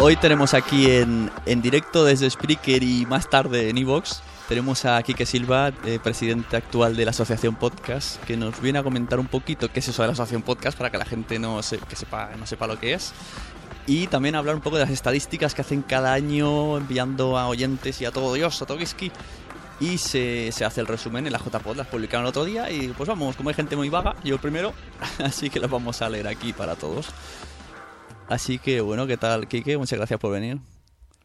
Hoy tenemos aquí en, en directo desde Spreaker y más tarde en Evox. Tenemos a Quique Silva, eh, presidente actual de la Asociación Podcast, que nos viene a comentar un poquito qué es eso de la Asociación Podcast para que la gente no, se- que sepa, no sepa lo que es. Y también hablar un poco de las estadísticas que hacen cada año enviando a oyentes y a todo Dios, a Togiski. Y se, se hace el resumen en la JPod, las publicaron el otro día. Y pues vamos, como hay gente muy vaga, yo primero, así que las vamos a leer aquí para todos. Así que bueno, ¿qué tal, Kike? Muchas gracias por venir.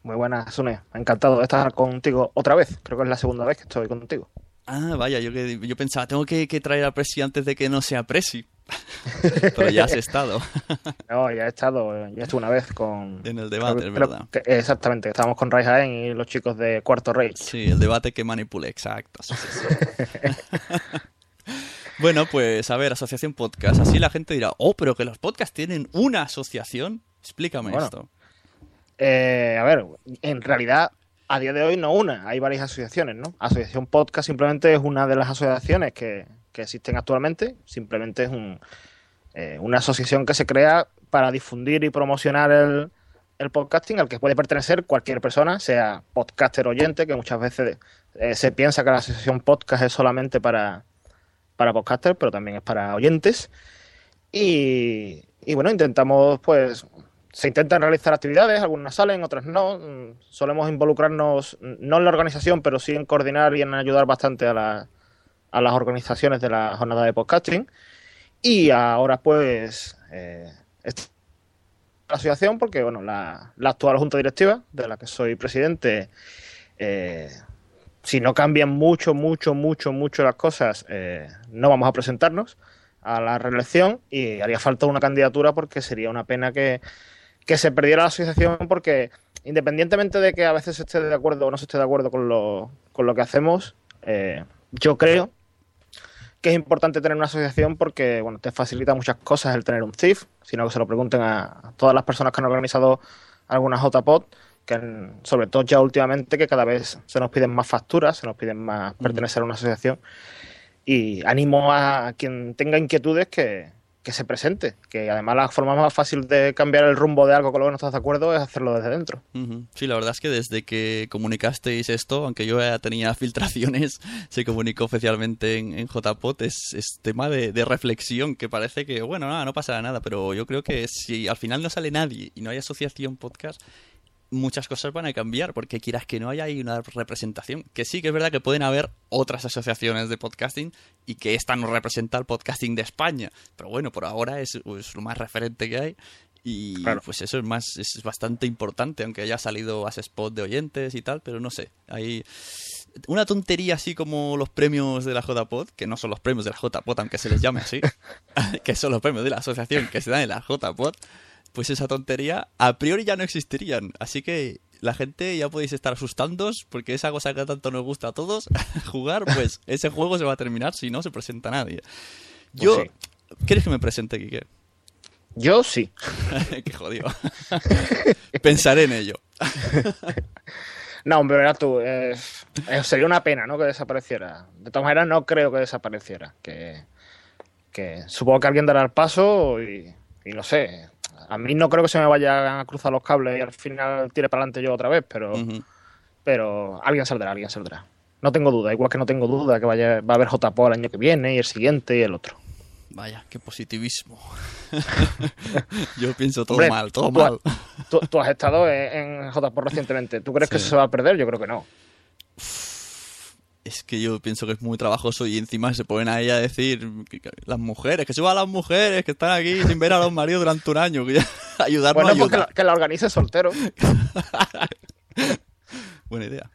Muy buenas, Sune. Encantado de estar contigo otra vez. Creo que es la segunda vez que estoy contigo. Ah, vaya, yo, que, yo pensaba, tengo que, que traer a Presi antes de que no sea Presi. Pero ya has estado No, ya he estado, ya estuve una vez con... en el debate, creo verdad. que- exactamente, estábamos con Ray Jaén y los chicos de Cuarto Rey. Sí, el debate que manipulé, exacto. sí, sí, sí. bueno, pues a ver, asociación podcast. Así la gente dirá, oh, pero que los podcasts tienen una asociación. Explícame Bueno. esto. Eh, a ver, en realidad, a día de hoy no una, hay varias asociaciones, ¿no? Asociación Podcast simplemente es una de las asociaciones que, que existen actualmente, simplemente es un, eh, una asociación que se crea para difundir y promocionar el, el podcasting al que puede pertenecer cualquier persona, sea podcaster oyente, que muchas veces eh, se piensa que la asociación podcast es solamente para, para podcasters, pero también es para oyentes. Y, bueno, intentamos pues se intentan realizar actividades, algunas salen, otras no. Mm, Solemos involucrarnos, mm, no en la organización, pero sí en coordinar y en ayudar bastante a, la- a las organizaciones de la jornada de podcasting. Y ahora, pues, eh, la asociación, porque, bueno, la, la actual junta directiva, de la que soy presidente, eh, si no cambian mucho, mucho, mucho, mucho las cosas, eh, no vamos a presentarnos a la reelección y haría falta una candidatura porque sería una pena que, que se perdiera la asociación porque independientemente de que a veces esté de acuerdo o no se esté de acuerdo con lo, con lo que hacemos, eh, yo creo que es importante tener una asociación porque bueno, te facilita muchas cosas el tener un CIF, sino que se lo pregunten a, todas las personas que han organizado alguna JPOD, que han- sobre todo ya últimamente que cada vez se nos piden más facturas, se nos piden más pertenecer a una asociación. Y animo a quien tenga inquietudes que, que se presente, que además la forma más fácil de cambiar el rumbo de algo con lo que no estás de acuerdo es hacerlo desde dentro. Sí, la verdad es que desde que comunicasteis esto, aunque yo ya tenía filtraciones, se comunicó oficialmente en, en JPOT, es, es tema de, de reflexión, que parece que, bueno, nada, no pasará nada, pero yo creo que si al final no sale nadie y no hay asociación podcast, muchas cosas van a cambiar, porque quieras que no haya ahí una representación. Que sí que es verdad que pueden haber otras asociaciones de podcasting y que esta no representa el podcasting de España. Pero bueno, por ahora es, es lo más referente que hay. Y Claro. pues eso es más, es bastante importante, aunque haya salido a spot de oyentes y tal, pero no sé. Hay una tontería así como los premios de la JPod, que no son los premios de la JPod, aunque se les llame así, que son los premios de la asociación que se dan en la JPod. Pues esa tontería a priori ya no existirían. Así que la gente ya podéis estar asustándos porque esa cosa que tanto nos gusta a todos, jugar, pues ese juego se va a terminar si no se presenta nadie. Pues Yo, ¿quieres que me presente, Quique? Yo sí. Qué jodido. Pensaré en ello. No, hombre, verás tú, eh, sería una pena, ¿no? Que desapareciera. De todas maneras, no creo que desapareciera. Que, que supongo que alguien dará el paso y, y no sé. A mí no creo que se me vayan a cruzar los cables y al final tire para adelante yo otra vez, pero, pero alguien saldrá, alguien saldrá. No tengo duda, igual que no tengo duda que vaya, va a haber JPO el año que viene y el siguiente y el otro. Vaya, qué positivismo. Yo pienso todo Hombre, mal, todo tú, mal. Tú, tú has estado en, en JPO recientemente. ¿Tú crees que eso se va a perder? Yo creo que no. Es que yo pienso que es muy trabajoso y encima se ponen ahí a decir las mujeres, que suban las mujeres que están aquí sin ver a los maridos durante un año, que ya, ayudar no Bueno, pues que la, que la organice soltero. Buena idea.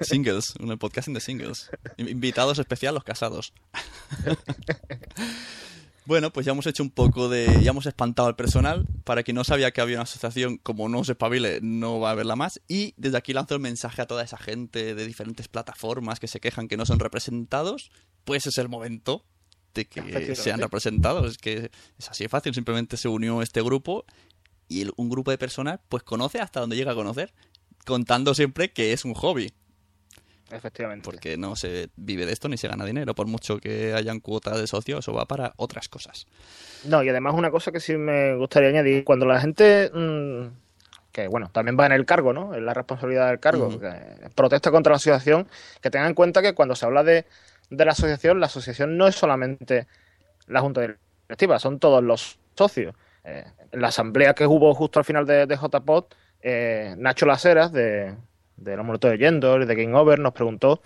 Singles, un podcasting de singles. In- Invitados especial los casados. Bueno, pues ya hemos hecho un poco de. Ya hemos espantado al personal. Para quien no sabía que había una asociación, como no se espabile, no va a haberla más. Y desde aquí lanzo el mensaje a toda esa gente de diferentes plataformas que se quejan que no son representados. Pues es el momento de que sean representados. Es que es así de fácil. Simplemente se unió este grupo y un grupo de personas, pues conoce hasta donde llega a conocer. Contando siempre que es un hobby Efectivamente. porque no se vive de esto ni se gana dinero, por mucho que hayan cuotas de socio, eso va para otras cosas. No, y además una cosa que sí me gustaría añadir, cuando la gente, mm, que bueno, también va en el cargo, ¿no? En la responsabilidad del cargo, que protesta contra la asociación, que tengan en cuenta que cuando se habla de, de la asociación, la asociación no es solamente la junta directiva, son todos los socios. Eh, en la asamblea que hubo justo al final de, de JPod, eh, Nacho Laseras, de, de los Muertos de Yendor y de Game Over, nos preguntó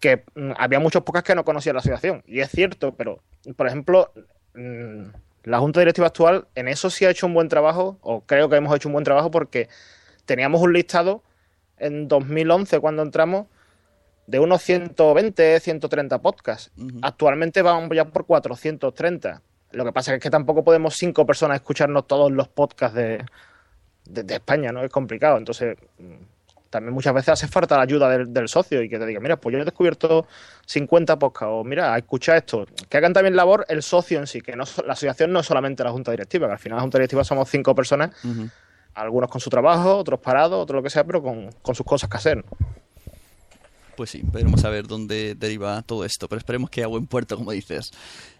que mm, había muchos podcasts que no conocían la asociación. Y es cierto, pero, por ejemplo, mm, la Junta Directiva actual en eso sí ha hecho un buen trabajo, o creo que hemos hecho un buen trabajo porque teníamos un listado en 2011 cuando entramos de unos 120, 130 podcasts. Ujú. Actualmente vamos ya por 430. Lo que pasa es que tampoco podemos cinco personas escucharnos todos los podcasts de, de, de España, ¿no? Es complicado. Entonces, mm, también muchas veces hace falta la ayuda del, del socio y que te diga, mira, pues yo he descubierto 50 podcasts, o mira, escucha esto. Que hagan también labor el socio en sí, que no, la asociación no es solamente la junta directiva, que al final la junta directiva somos cinco personas, algunos con su trabajo, otros parados, otros lo que sea, pero con, con sus cosas que hacer. Pues sí, veremos a ver dónde deriva todo esto, pero esperemos que a buen puerto, como dices.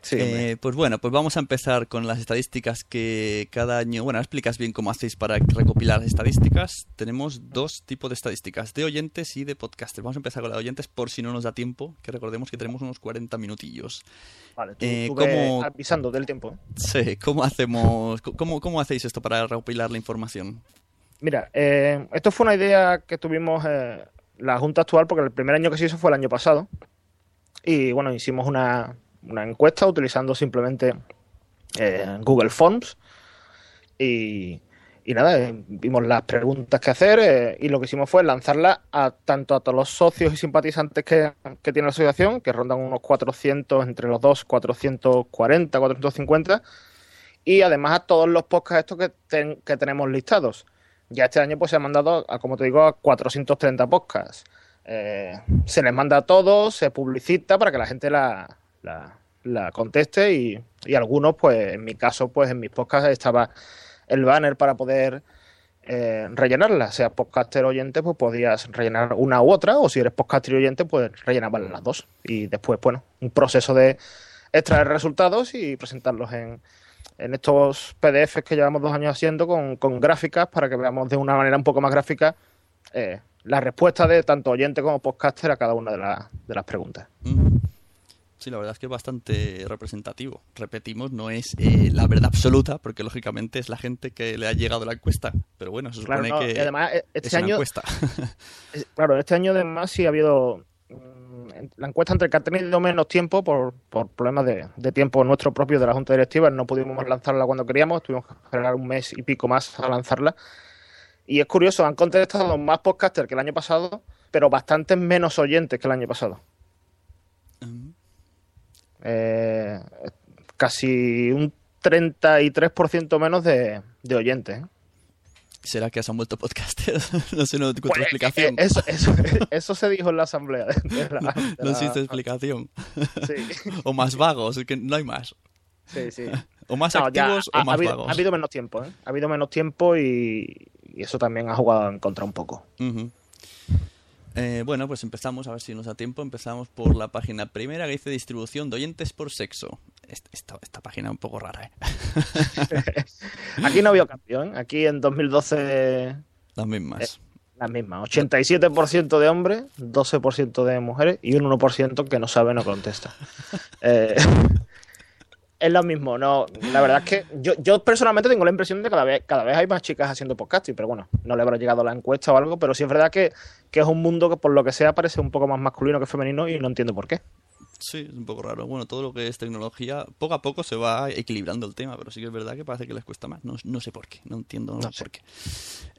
Sí, Eh, pues bueno, pues vamos a empezar con las estadísticas que cada año, bueno, explicas bien cómo hacéis para recopilar las estadísticas. Tenemos dos tipos de estadísticas, de oyentes y de podcasters. Vamos a empezar con las de oyentes por si no nos da tiempo, que recordemos que tenemos unos 40 minutillos. Vale, tú, eh, tú ¿cómo- avisando del tiempo. ¿eh? Sí, ¿cómo hacemos, cómo, cómo hacéis esto para recopilar la información? Mira, eh, esto fue una idea que tuvimos eh, la Junta actual, porque el primer año que se hizo fue el año pasado. Y bueno, hicimos una, una encuesta utilizando simplemente eh, Google Forms. Y, y nada, eh, vimos las preguntas que hacer eh, y lo que hicimos fue lanzarlas a tanto a todos los socios y simpatizantes que, que tiene la asociación, que rondan unos 400, entre los dos, 440, 450, y además a todos los podcasts estos que, ten- que tenemos listados. Ya este año pues se han mandado, a, como te digo, a 430 podcasts. Eh, se les manda a todos, se publicita para que la gente la, la, conteste y, y algunos, pues en mi caso, pues en mis podcasts estaba el banner para poder eh, rellenarla. Sea podcaster oyente, pues podías rellenar una u otra, o si eres podcaster oyente, pues rellenabas las dos. Y después, bueno, un proceso de extraer resultados y presentarlos en, en estos PDFs que llevamos dos años haciendo con, con gráficas para que veamos de una manera un poco más gráfica eh, la respuesta de tanto oyente como podcaster a cada una de, la- de las preguntas. Mm. Sí, la verdad es que es bastante representativo. Repetimos, no es eh, la verdad absoluta, porque lógicamente es la gente que le ha llegado la encuesta. Pero bueno, se Claro, supone no, que y además es este una año, encuesta. eh, claro, este año además sí ha habido la encuesta entre que ha tenido menos tiempo por, por problemas de, de tiempo nuestro propio de la Junta Directiva, no pudimos lanzarla cuando queríamos, tuvimos que esperar un mes y pico más a lanzarla. Y es curioso, han contestado más podcasters que el año pasado, pero bastantes menos oyentes que el año pasado. Eh, casi un 33% menos de, de oyentes. ¿eh? ¿Será que se han vuelto podcasters? no sé, no encuentro Pues, explicación. eh, Eso, eso, eso se dijo en la asamblea. de- de la- de no existe explicación. Sí, o más vagos, es que no hay más. sí, sí. O más No, ya activos ha, o más ha habido, vagos. ha habido menos tiempo, ¿eh? Ha habido menos tiempo y, y eso también ha jugado en contra un poco. Eh, bueno, pues empezamos, a ver si nos da tiempo. Empezamos por la página primera que dice distribución de oyentes por sexo. Esta, página es un poco rara, ¿eh? Aquí no había cambio, ¿eh? Aquí en 2012 Las mismas. Eh, las mismas. 87% de hombres, 12% de mujeres y un 1% que no sabe no contesta. Eh, es lo mismo, no. La verdad es que yo, yo personalmente tengo la impresión de que cada vez, cada vez hay más chicas haciendo podcasting, pero bueno, no le habrá llegado la encuesta o algo, pero sí es verdad que, que es un mundo que por lo que sea parece un poco más masculino que femenino y no entiendo por qué. Sí, es un poco raro. Bueno, todo lo que es tecnología, poco a poco se va equilibrando el tema, pero sí que es verdad que parece que les cuesta más. No, no sé por qué, no entiendo No por sé. qué.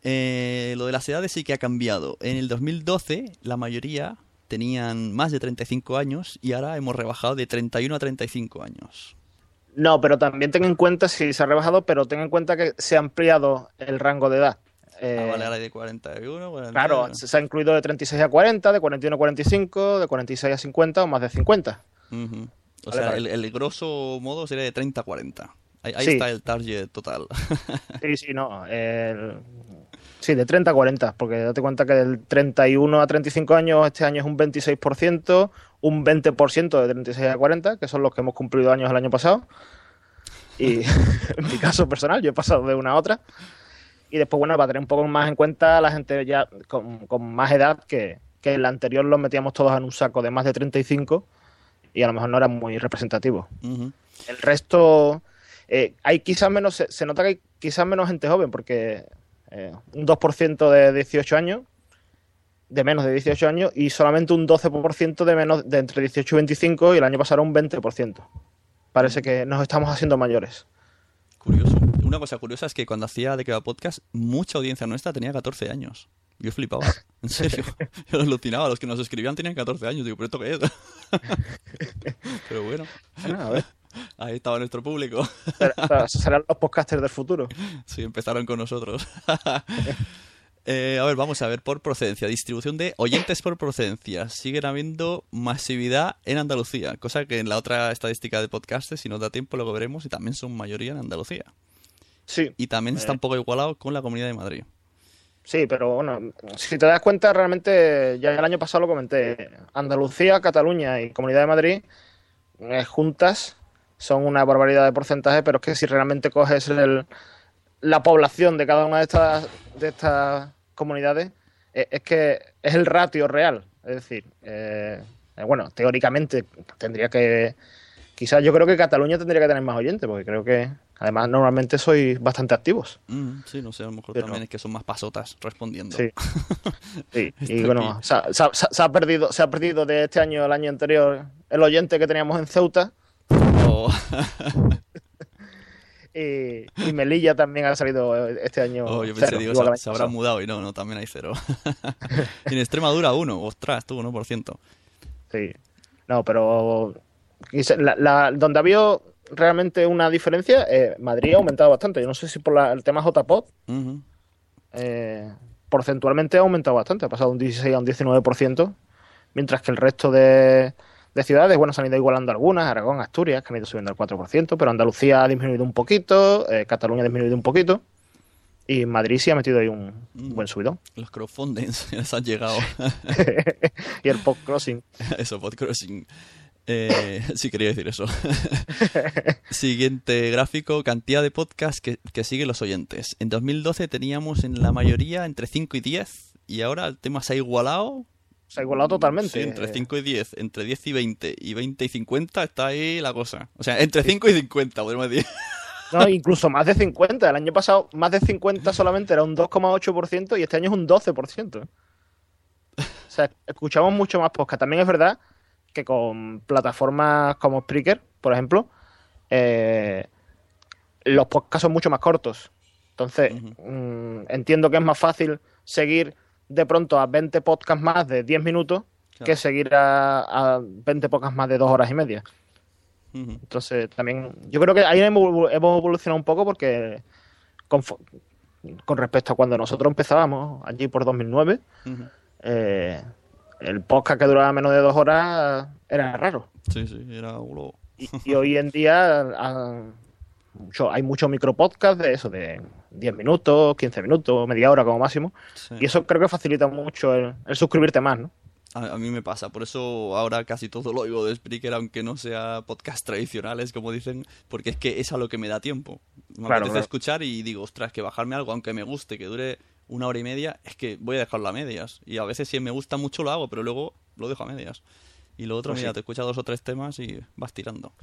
Eh, lo de las edades sí que ha cambiado. En el 2012 la mayoría tenían más de 35 años y ahora hemos rebajado de 31 a 35 años. No, pero también ten en cuenta, si se ha rebajado, pero ten en cuenta que se ha ampliado el rango de edad. Eh, Ah, vale, ahora hay de 41, 40. Claro, se ha incluido de 36 a 40, de 41 a 45, de 46 a 50 o más de 50. Ujú. O Vale, sea, vale. el, el grosso modo sería de 30 a 40. Ahí, ahí Sí. está el target total. Sí, sí, no. el- Sí, de 30 a 40, porque date cuenta que del 31 a 35 años este año es un 26%, un 20% de 36 a 40, que son los que hemos cumplido años el año pasado. Y en mi caso personal, yo he pasado de una a otra. Y después, bueno, para tener un poco más en cuenta la gente ya con, con más edad, que, que el anterior los metíamos todos en un saco de más de 35 y a lo mejor no era muy representativo. El resto, eh, hay quizás menos, se, se nota que hay quizás menos gente joven, porque eh, un 2% de 18 años, de menos de 18 años, y solamente un 12% de menos de entre 18 y 25, y el año pasado un 20%. Parece que nos estamos haciendo mayores. Curioso. Una cosa curiosa es que cuando hacía de que va podcast, mucha audiencia nuestra tenía 14 años. Yo flipaba. En serio. Yo alucinaba. Los que nos escribían tenían 14 años. Digo, ¿pero esto qué es? Pero bueno, Bueno, a ver, ahí estaba nuestro público. será- serán los podcasters del futuro. Sí, empezaron con nosotros. Eh, a ver, vamos a ver por procedencia. Distribución de oyentes por procedencia. Siguen habiendo masividad en Andalucía, cosa que en la otra estadística de podcastes, si nos da tiempo, luego veremos, y también son mayoría en Andalucía. Sí, Y también está Eh. un poco igualado con la Comunidad de Madrid. Sí, pero bueno, si te das cuenta, realmente ya el año pasado lo comenté. Andalucía, Cataluña y Comunidad de Madrid eh, juntas son una barbaridad de porcentaje, pero es que si realmente coges el- la población de cada una de estas, de estas comunidades, eh, es que es el ratio real. Es decir, eh, bueno, teóricamente tendría que. Quizás yo creo que Cataluña tendría que tener más oyentes, porque creo que además normalmente sois bastante activos. Mm, sí, no sé, a lo mejor Pero- también es que son más pasotas respondiendo. Sí. Sí, y bueno, se ha, se ha- se ha perdido, se ha perdido de este año al año anterior el oyente que teníamos en Ceuta O- y, y Melilla también ha salido este año. Oh, yo pensé, cero, digo, se, habrá mudado y no, no, también hay cero. y en Extremadura uno, ostras, tú, 1%. Sí. No, pero la, la- donde ha habido realmente una diferencia, eh, Madrid ha aumentado bastante. Yo no sé si por la- el tema JPOD, eh, porcentualmente ha aumentado bastante, ha pasado de un 16 a un 19%, mientras que el resto de, de ciudades, bueno, se han ido igualando algunas, Aragón, Asturias, que han ido subiendo al 4%, pero Andalucía ha disminuido un poquito, eh, Cataluña ha disminuido un poquito, y Madrid sí ha metido ahí un, un buen subidón. Los crowdfundings les han llegado. y el podcrossing. eso, podcrossing. Eh, sí, quería decir eso. Siguiente gráfico, cantidad de podcasts que, que siguen los oyentes. En 2012 teníamos en la mayoría entre 5 y 10 y ahora el tema se ha igualado. Se ha igualado totalmente. Sí, entre Eh, 5 y 10, entre 10 y 20 y 20 y 50 está ahí la cosa. O sea, entre 5 y 50, podemos decir. No, incluso más de 50. El año pasado más de 50 solamente era un 2,8% y este año es un 12%. O sea, escuchamos mucho más podcast. También es verdad que con plataformas como Spreaker, por ejemplo, eh, los podcasts son mucho más cortos. Entonces, mm, entiendo que es más fácil seguir de pronto a 20 podcasts más de 10 minutos que seguir a, a 20 podcasts más de 2 horas y media. Entonces, también, yo creo que ahí hemos evolucionado un poco porque con, respecto a cuando nosotros empezábamos, allí por 2009, Ujú. eh, el podcast que duraba menos de dos horas era raro. Sí, sí, era uno... Y, y hoy en día mucho- hay muchos micropodcasts de eso, de 10 minutos, 15 minutos, media hora como máximo. Sí. Y eso creo que facilita mucho el, el suscribirte más, ¿no? A, a mí me pasa, por eso ahora casi todo lo oigo de Spreaker, aunque no sea podcast tradicionales, como dicen, porque es que es a lo que me da tiempo. Me Claro, apetece claro. escuchar y digo, ostras, que bajarme algo, aunque me guste, que dure una hora y media, es que voy a dejarlo a medias. Y a veces si me gusta mucho lo hago, pero luego lo dejo a medias. Y lo otro, Pues mira, sí. te escuchas dos o tres temas y vas tirando.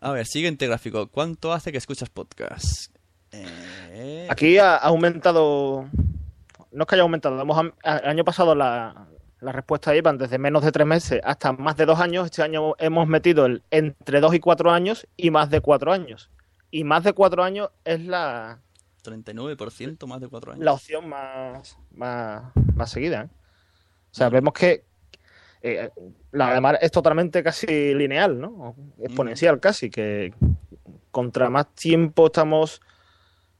A ver, siguiente gráfico. ¿Cuánto hace que escuchas podcast? Eh, Aquí ha aumentado, no es que haya aumentado, hemos, el año pasado la, la respuesta iban desde menos de tres meses hasta más de dos años. Este año hemos metido el entre dos y cuatro años y más de cuatro años. Y más de cuatro años es la, 39%, más de cuatro años. la opción más, más, más seguida. ¿eh? O sea, vemos que eh, la además es totalmente casi lineal, ¿no? Exponencial casi, que contra más tiempo estamos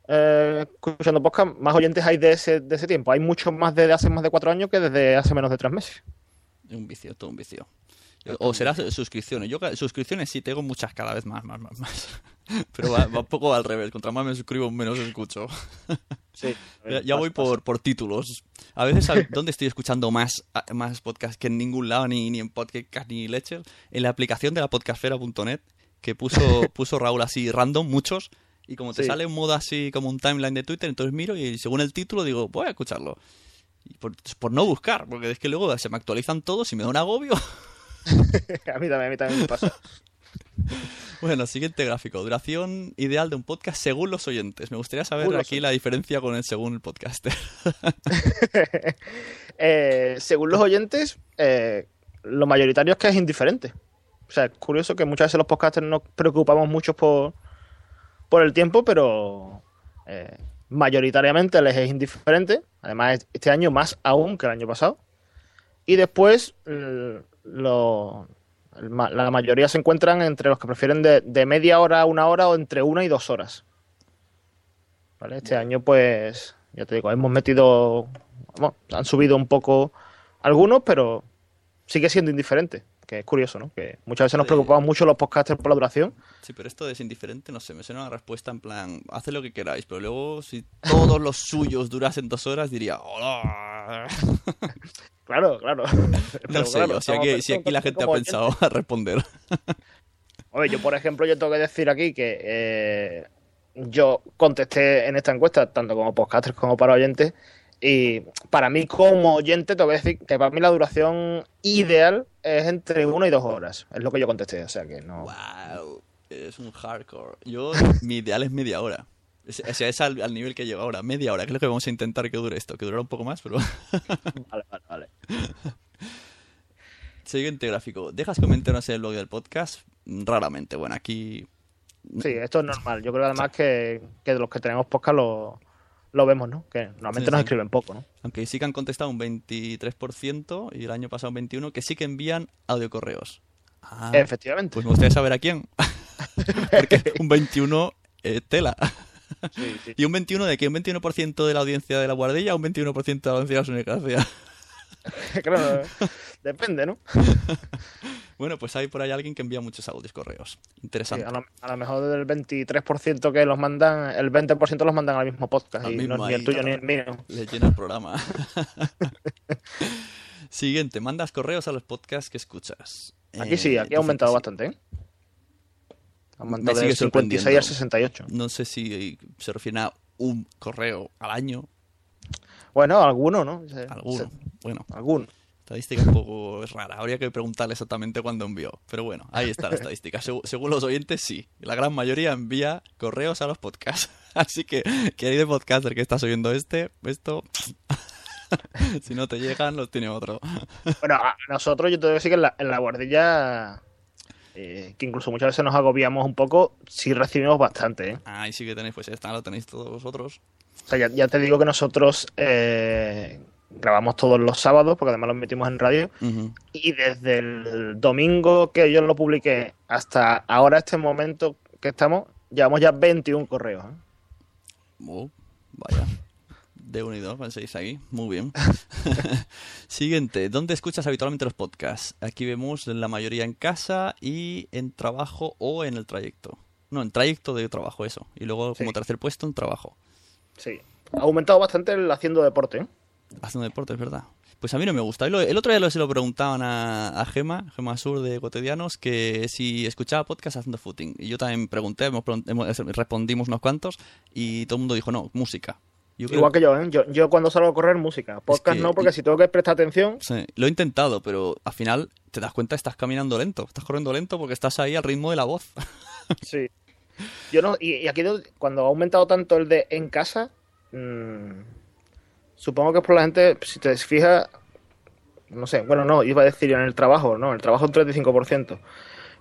eh, escuchando podcast, más oyentes hay de ese, de ese tiempo. Hay muchos más desde hace más de cuatro años que desde hace menos de tres meses. Es un vicio, todo un vicio. O será suscripciones. Yo suscripciones sí tengo muchas cada vez más, más, más, más. Pero va, va un poco al revés. Contra más me suscribo, menos escucho. Sí. Ya, ya voy por, por títulos. A veces, ¿sabes dónde estoy escuchando más, más podcast que en ningún lado, ni, ni en podcast ni leches? En la aplicación de la podcastfera.net, que puso, puso Raúl así random, muchos. Y como te Sí. sale un modo así como un timeline de Twitter, entonces miro y según el título digo, voy a escucharlo. Y por, por no buscar, porque es que luego se me actualizan todos y me da un agobio. a mí también, a mí también me pasa. Bueno, siguiente gráfico. Duración ideal de un podcast según los oyentes. Me gustaría saber aquí la diferencia con el según el podcaster. Eh, según los oyentes, eh, lo mayoritario es que es indiferente. O sea, es curioso que muchas veces los podcasters nos preocupamos mucho por, por el tiempo, pero eh, mayoritariamente les es indiferente. Además, este año más aún que el año pasado. Y después, lo- la mayoría se encuentran entre los que prefieren de, de media hora a una hora o entre una y dos horas. ¿Vale? Este año, pues, ya te digo, hemos metido bueno, han subido un poco algunos, pero sigue siendo indiferente. Que es curioso, ¿no? Que muchas veces nos preocupamos mucho los podcasters por la duración. Sí, pero esto es indiferente, no sé, me suena una respuesta en plan, haced lo que queráis, pero luego si todos los suyos durasen dos horas diría, hola. Claro, claro. No sé claro, yo, si aquí, si aquí la gente ha pensado a responder. Oye, yo por ejemplo, yo tengo que decir aquí que eh, yo contesté en esta encuesta, tanto como podcasters como para oyentes, y para mí como oyente tengo que decir que para mí la duración ideal es entre una y dos horas. Es lo que yo contesté, o sea que no... wow, es un hardcore. Yo, mi ideal es media hora. Es- O sea, es al, al nivel que llego ahora, media hora, que es lo que vamos a intentar que dure esto, que durará un poco más, pero... Vale, vale, vale. Siguiente gráfico. ¿Dejas comentarios en el blog del podcast? Raramente. Bueno, aquí Sí, esto es normal. Yo creo además que, que de los que tenemos podcast lo, lo vemos, ¿no? Que normalmente Sí, nos sí. escriben poco, ¿no? Aunque sí que han contestado un 23% y el año pasado un 21%, que sí que envían audiocorreos. Ah, Efectivamente. pues me gustaría saber a quién. Porque un 21 eh, tela. Sí, sí. ¿Y un 21 de qué? ¿Un 21% de la audiencia de la guardilla o un 21% de la audiencia de la Sunecracia? Claro, depende, ¿no? Bueno, pues hay por ahí alguien que envía muchos audios correos. Sí, Interesante. a, lo, a lo mejor del 23% que los mandan, el 20% los mandan al mismo podcast. Al y mismo no es ni ahí, el tuyo claro. ni el mío. Le llena el programa. Siguiente, mandas correos a los podcasts que escuchas. Aquí sí, Eh, aquí ha aumentado bastante, ¿eh? Aumentado del 56 al sorprendiendo. 68. No sé si se refiere a un correo al año, Bueno, alguno, ¿no? Se- alguno. se- Bueno, alguno. estadística un poco es rara. Habría que preguntarle exactamente cuándo envió. Pero bueno, ahí está la estadística. Segu- según los oyentes, sí. La gran mayoría envía correos a los podcasts. Así que, querido podcaster que estás oyendo este, esto... si no te llegan, los tiene otro. Bueno, a nosotros yo te digo que sí que en la, en la guardilla, eh, que incluso muchas veces nos agobiamos un poco, sí recibimos bastante, ¿eh? Ahí sí que tenéis, pues esta lo tenéis todos vosotros. O sea, ya, ya te digo que nosotros, eh, grabamos todos los sábados, porque además lo metimos en radio. Y desde el domingo que yo lo publiqué hasta ahora, este momento que estamos, llevamos ya 21 correos. ¿eh? Oh, vaya. De unido, penséis aquí. Muy bien. Siguiente. ¿Dónde escuchas habitualmente los podcasts? Aquí vemos la mayoría en casa y en trabajo o en el trayecto. No, en trayecto de trabajo, eso. Y luego, como Sí. tercer puesto, en trabajo. Sí. Ha aumentado bastante el haciendo deporte. ¿eh? Haciendo deporte, es verdad. Pues a mí no me gusta. Y El otro día se lo preguntaban a, a Gema, Gema Sur de Cotidianos, que si escuchaba podcast haciendo footing. Y yo también pregunté, hemos, hemos- respondimos unos cuantos, y todo el mundo dijo, no, música. Yo Igual que yo, ¿eh? yo, yo cuando salgo a correr, música. Podcast que- no, porque si tengo que prestar atención, Sí, lo he intentado, pero al final te das cuenta estás caminando lento, estás corriendo lento porque estás ahí al ritmo de la voz. sí. Yo no, y, y aquí do- cuando ha aumentado tanto el de en casa, mm, supongo que es por la gente, si te fijas, no sé, bueno, no, iba a decir en el trabajo, no, el trabajo un 35%.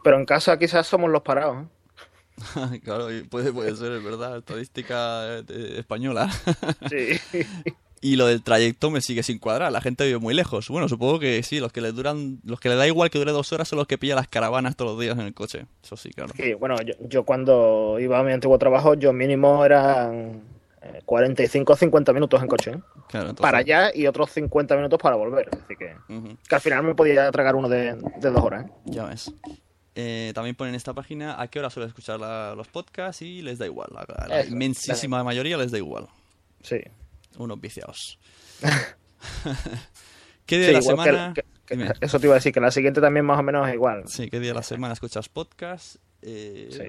Pero en casa quizás somos los parados. ¿eh? claro, puede, puede ser, es verdad, estadística eh, española. Sí. y lo del trayecto me sigue sin cuadrar, la gente vive muy lejos. Bueno, supongo que sí, los que le duran, los que le da igual que dure dos horas son los que pillan las caravanas todos los días en el coche. Eso sí, claro. Sí, bueno, yo, yo cuando iba a mi antiguo trabajo, yo mínimo eran eh, 45 o 50 minutos en coche. ¿eh? Claro, entonces- Para allá y otros 50 minutos para volver. Así que, que al final me podía tragar uno de, de dos horas. ¿eh? Ya ves. Eh, también ponen en esta página a qué hora suelen escuchar la- los podcasts y les da igual. La, la Eso, inmensísima mayoría les da igual. Sí. Unos viciados. ¿Qué día Sí, de la semana? que- que- Dime. eso te iba a decir, que la siguiente también más o menos es igual. Sí, ¿qué día de la semana escuchas podcast? Eh, Sí.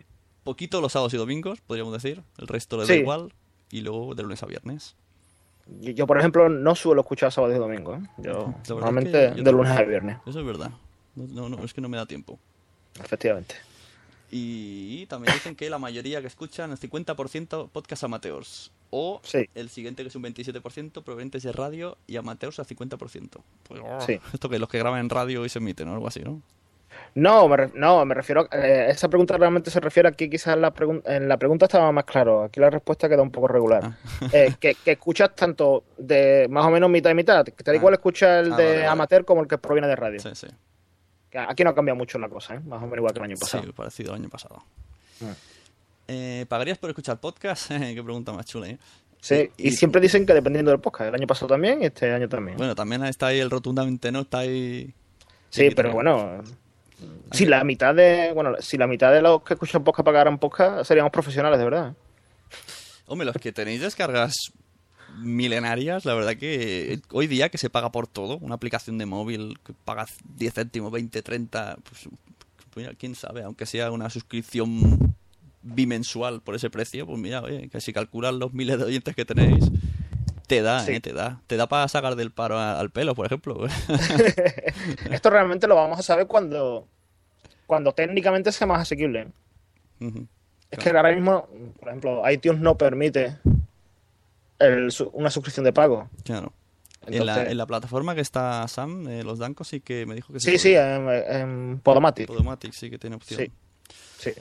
Poquito los sábados y domingos, podríamos decir. El resto les da Sí. igual. Y luego de lunes a viernes. Yo, yo, por ejemplo, no suelo escuchar sábado y domingo. ¿eh? Yo es normalmente que yo de lunes a viernes, Eso es verdad. No, no, no, es que no me da tiempo. Efectivamente. Y también dicen que la mayoría que escuchan, el 50% podcast amateurs. O Sí. el siguiente que es un 27% provenientes de radio y amateurs al 50%. Pues, oh, Sí. Esto que los que graban en radio y se emiten o algo así, ¿no? No, me, no, me refiero. a- eh, esa pregunta realmente se refiere aquí, quizás en la, en la pregunta estaba más claro. Aquí la respuesta queda un poco regular. Ah. Eh, que, que escuchas tanto de más o menos mitad y mitad. Que te da igual escuchar el Ah, de vale, vale. amateur como el que proviene de radio. Sí, sí. Aquí no cambia mucho la cosa, ¿eh? más o menos igual que el año pasado. Sí, parecido al año pasado. Ah. Eh, ¿Pagarías por escuchar podcast? Qué pregunta más chula, ¿eh? Sí, y, siempre dicen que dependiendo del podcast. El año pasado también y este año también. Bueno, también está ahí el rotundamente no, está ahí... sí, pero bueno. Si la mitad de. Bueno, si la mitad de los que escuchan podcast pagaran podcast, seríamos profesionales, de verdad. Hombre, los que tenéis descargas milenarias, la verdad que hoy día que se paga por todo, una aplicación de móvil que pagas 10 céntimos, 20, 30, pues, mira, quién sabe, aunque sea una suscripción bimensual por ese precio, pues mira, oye, que si calculas los miles de oyentes que tenéis, te da, Sí. eh, te da. Te da para sacar del paro a- al pelo, por ejemplo. Esto realmente lo vamos a saber cuando, cuando técnicamente sea más asequible. Es que ahora mismo, por ejemplo, iTunes no permite el una suscripción de pago. Claro. en, la, en la plataforma que está Sam, eh, los Dancos, sí que me dijo que Sí, sí, en, en Podomatic. Podomatic sí que tiene opción. Sí, sí,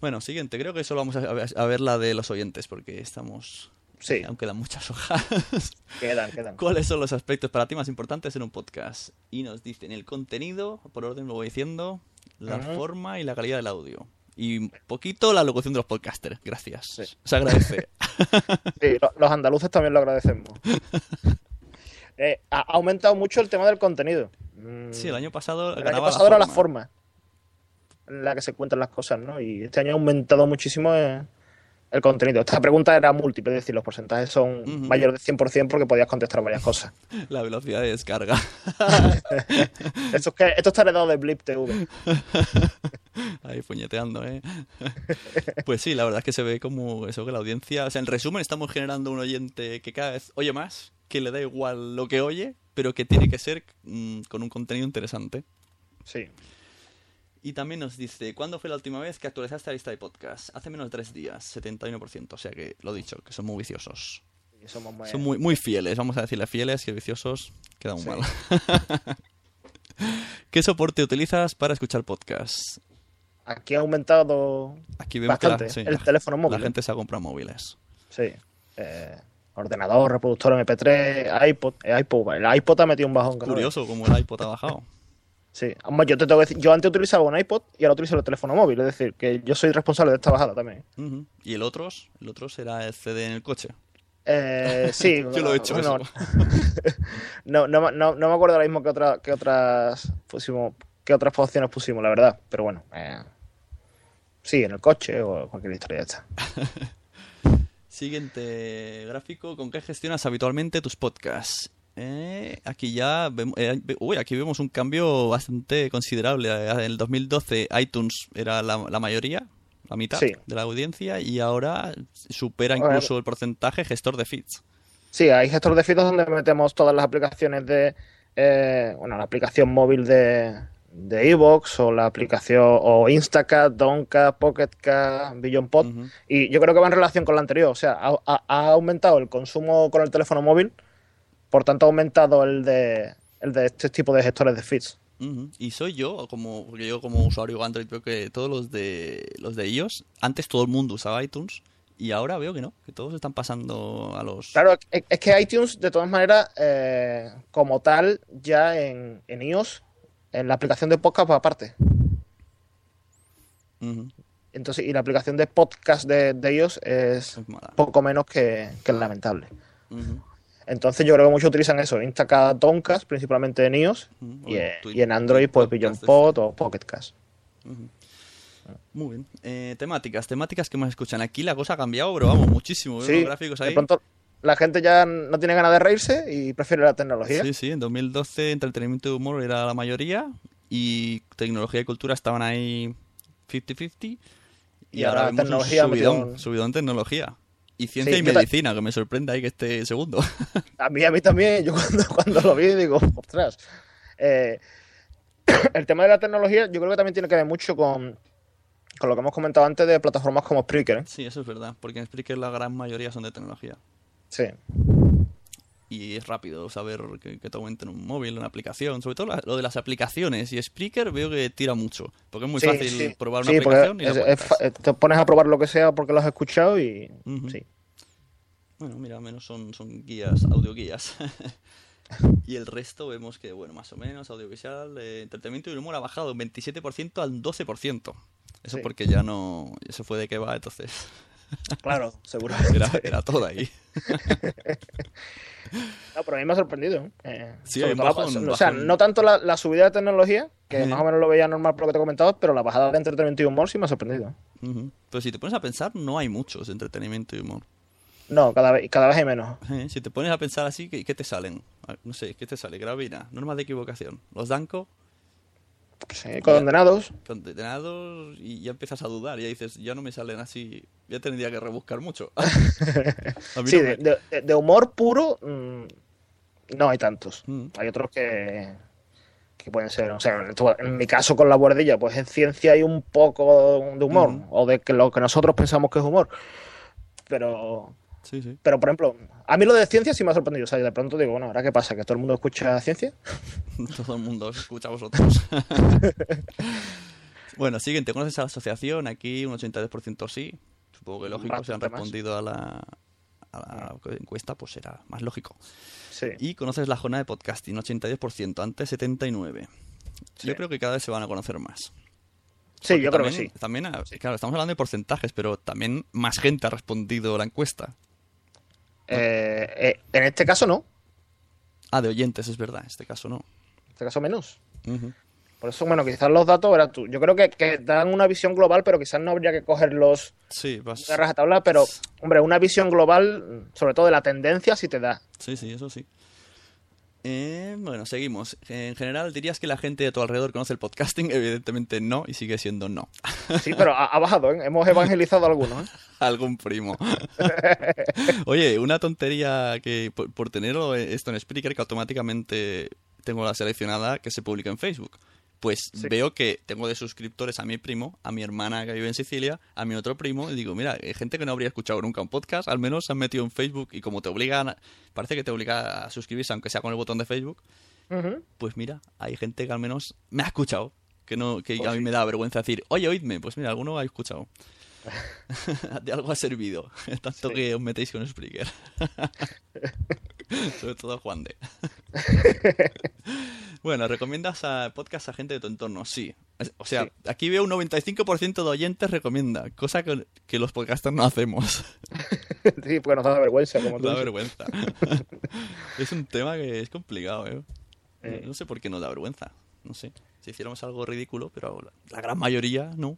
Bueno, siguiente, creo que solo vamos a ver, a ver la de los oyentes, porque estamos... sí. Aún quedan muchas hojas. Quedan, quedan. ¿Cuáles son los aspectos para ti más importantes en un podcast? Y nos dicen el contenido, por orden lo voy diciendo, la forma y la calidad del audio. Y un poquito la locución de los podcasters. Gracias. Sí. Se agradece. Sí, lo- los andaluces también lo agradecemos. Eh, ha aumentado mucho el tema del contenido. Mm, sí, el año pasado el año pasado era la forma. forma en la que se cuentan las cosas, ¿no? Y este año ha aumentado muchísimo eh, el contenido. Esta pregunta era múltiple, es decir, los porcentajes son mayores del 100% porque podías contestar varias cosas. La velocidad de descarga. Esto, es que, esto está heredado de Blip TV. Ahí puñeteando, ¿eh? Pues sí, la verdad es que se ve como eso, que la audiencia... O sea, en resumen, estamos generando un oyente que cada vez oye más, que le da igual lo que oye, pero que tiene que ser mm, con un contenido interesante. Sí. Y también nos dice, ¿cuándo fue la última vez que actualizaste la lista de podcast? Hace menos de tres días, 71%. O sea que, lo dicho, que son muy viciosos. Somos muy- Son muy, muy fieles, vamos a decirle fieles, que viciosos queda muy Sí. mal. ¿Qué soporte utilizas para escuchar podcasts? Aquí ha aumentado Aquí vemos que bastante la, sí, el la- teléfono móvil. la gente se ha comprado móviles. Sí. Eh, ordenador, reproductor MP3, iPod, el iPod, el iPod ha metido un bajón. Curioso como el iPod ha bajado. Sí, yo te tengo que decir, yo antes utilizaba un iPod y ahora utilizo el teléfono móvil, es decir, que yo soy responsable de esta bajada también. ¿Y el otro? ¿El otro será el CD en el coche? Eh, sí, yo lo he hecho eso. no, no, no, me acuerdo ahora mismo qué otra, qué otras pusimos, qué otras opciones pusimos, la verdad, pero bueno, eh, sí, en el coche o cualquier historia esta. Siguiente gráfico, ¿con qué gestionas habitualmente tus podcasts? Eh, aquí ya vemos, eh, uy, aquí vemos un cambio bastante considerable. En el 2012 iTunes era la, mayoría, la mitad de la audiencia, y ahora supera incluso el porcentaje gestor de feeds. Sí, hay gestor de feeds donde metemos todas las aplicaciones de, eh, bueno, la aplicación móvil de de Evox o la aplicación o Instacat, Donka, Pocketcat, BillionPod y yo creo que va en relación con la anterior, o sea, ha, aumentado el consumo con el teléfono móvil por tanto, ha aumentado el de, el de este tipo de gestores de feeds. Y soy yo, como, porque yo como usuario Android veo que todos los de los de iOS, antes todo el mundo usaba iTunes y ahora veo que no, que todos están pasando a los... Claro, es que iTunes de todas maneras, eh, como tal, ya en, en, iOS, en la aplicación de podcast va aparte. Entonces, y la aplicación de podcast de, de iOS es, poco menos que, que lamentable. Entonces yo creo que muchos utilizan eso, Instacast, Doncast, principalmente en iOS, y, en Android pues Pod o Pocketcast. Muy bien. Eh, temáticas, temáticas que más escuchan. Aquí la cosa ha cambiado, pero vamos, muchísimo. Sí, gráficos ahí. De pronto la gente ya no tiene ganas de reírse y prefiere la tecnología. Sí, sí, en 2012 entretenimiento y humor era la mayoría y tecnología y cultura estaban ahí 50-50. Y, ahora, vemos tecnología un subidón, subidón en tecnología. Y ciencia y medicina, que me sorprende ahí que esté segundo. A mí, a mí también, yo cuando, cuando lo vi digo, ostras. Eh, el tema de la tecnología yo creo que también tiene que ver mucho con, con lo que hemos comentado antes de plataformas como Spreaker. ¿eh? Sí, eso es verdad, porque en Spreaker la gran mayoría son de tecnología. Sí. Y es rápido saber que, te aumenten un móvil, una aplicación, sobre todo lo de las aplicaciones. Y Spreaker veo que tira mucho, porque es muy fácil probar una aplicación. Y te pones a probar lo que sea porque lo has escuchado y sí. Bueno, mira, menos son, son guías, audio guías. y el resto vemos que, bueno, más o menos, audiovisual, eh, entretenimiento y humor ha bajado un 27% al 12%. Eso porque ya no, ya se fue de que va, entonces. Claro, seguro. Era, era todo ahí. No, pero a mí me ha sorprendido. Eh, sí, o sea, no tanto la, subida de tecnología, que más o menos lo veía normal por lo que te he comentado, pero la bajada de entretenimiento y humor sí me ha sorprendido. Pero si te pones a pensar, no hay muchos entretenimiento y humor. No, cada vez, cada vez hay menos. Eh, si te pones a pensar así, ¿qué, te salen? Ah, no sé, ¿qué te sale? Gravina, normas de equivocación. Los Danco, Sí, condenados. Condenados y ya empiezas a dudar, ya dices, ya no me salen así, ya tendría que rebuscar mucho. sí, de, humor puro mm, no hay tantos. Mm. Hay otros que, que pueden ser, o sea, en mi caso con la bordilla, pues en ciencia hay un poco de humor, mm. o de que lo que nosotros pensamos que es humor. Pero pero, por ejemplo, a mí lo de ciencia sí me ha sorprendido. O sea, de pronto digo, bueno, ¿ahora qué pasa? ¿Que todo el mundo escucha ciencia? todo el mundo escucha a vosotros. bueno, siguiente, ¿conoces a la asociación? Aquí un 82% sí. Supongo que lógico, si han respondido a la, encuesta, pues será más lógico. Sí. Y conoces la jornada de podcasting, 82%, antes 79%. Yo creo que cada vez se van a conocer más. Sí, yo creo que sí. También, claro, estamos hablando de porcentajes, pero también más gente ha respondido la encuesta. Eh, eh, en este caso no. Ah, de oyentes, es verdad. En este caso no. En este caso menos. Por eso, bueno, quizás los datos, verás tú. Yo creo que, dan una visión global, pero quizás no habría que cogerlos sí, vas... de rajatabla. Pero, hombre, una visión global, sobre todo de la tendencia, sí te da. Sí, sí, eso sí. Eh, bueno, seguimos. En general, ¿dirías que la gente de tu alrededor conoce el podcasting? Evidentemente no, y sigue siendo no. Sí, pero ha, bajado, ¿eh? Hemos evangelizado a algunos. ¿eh? Algún primo. Oye, una tontería que por, por tener esto en Spreaker, que automáticamente tengo la seleccionada que se publica en Facebook pues veo que tengo de suscriptores a mi primo, a mi hermana que vive en Sicilia, a mi otro primo, y digo, mira, hay gente que no habría escuchado nunca un podcast, al menos se han metido en Facebook y como te obligan, parece que te obliga a suscribirse aunque sea con el botón de Facebook, pues mira, hay gente que al menos me ha escuchado, que no que pues a mí me da vergüenza decir, oye, oídme, pues mira, alguno ha escuchado. de algo ha servido. Tanto Sí. que os metéis con Spreaker. Sobre todo Juan de. Bueno, ¿recomiendas a podcast a gente de tu entorno? Sí. O sea, Sí. aquí veo un 95% de oyentes recomienda, cosa que, que los podcasters no hacemos. sí, porque nos da vergüenza, como da dices. vergüenza. es un tema que es complicado, ¿eh? Eh. No sé por qué nos da vergüenza. No sé. Si hiciéramos algo ridículo, pero la, la gran mayoría no.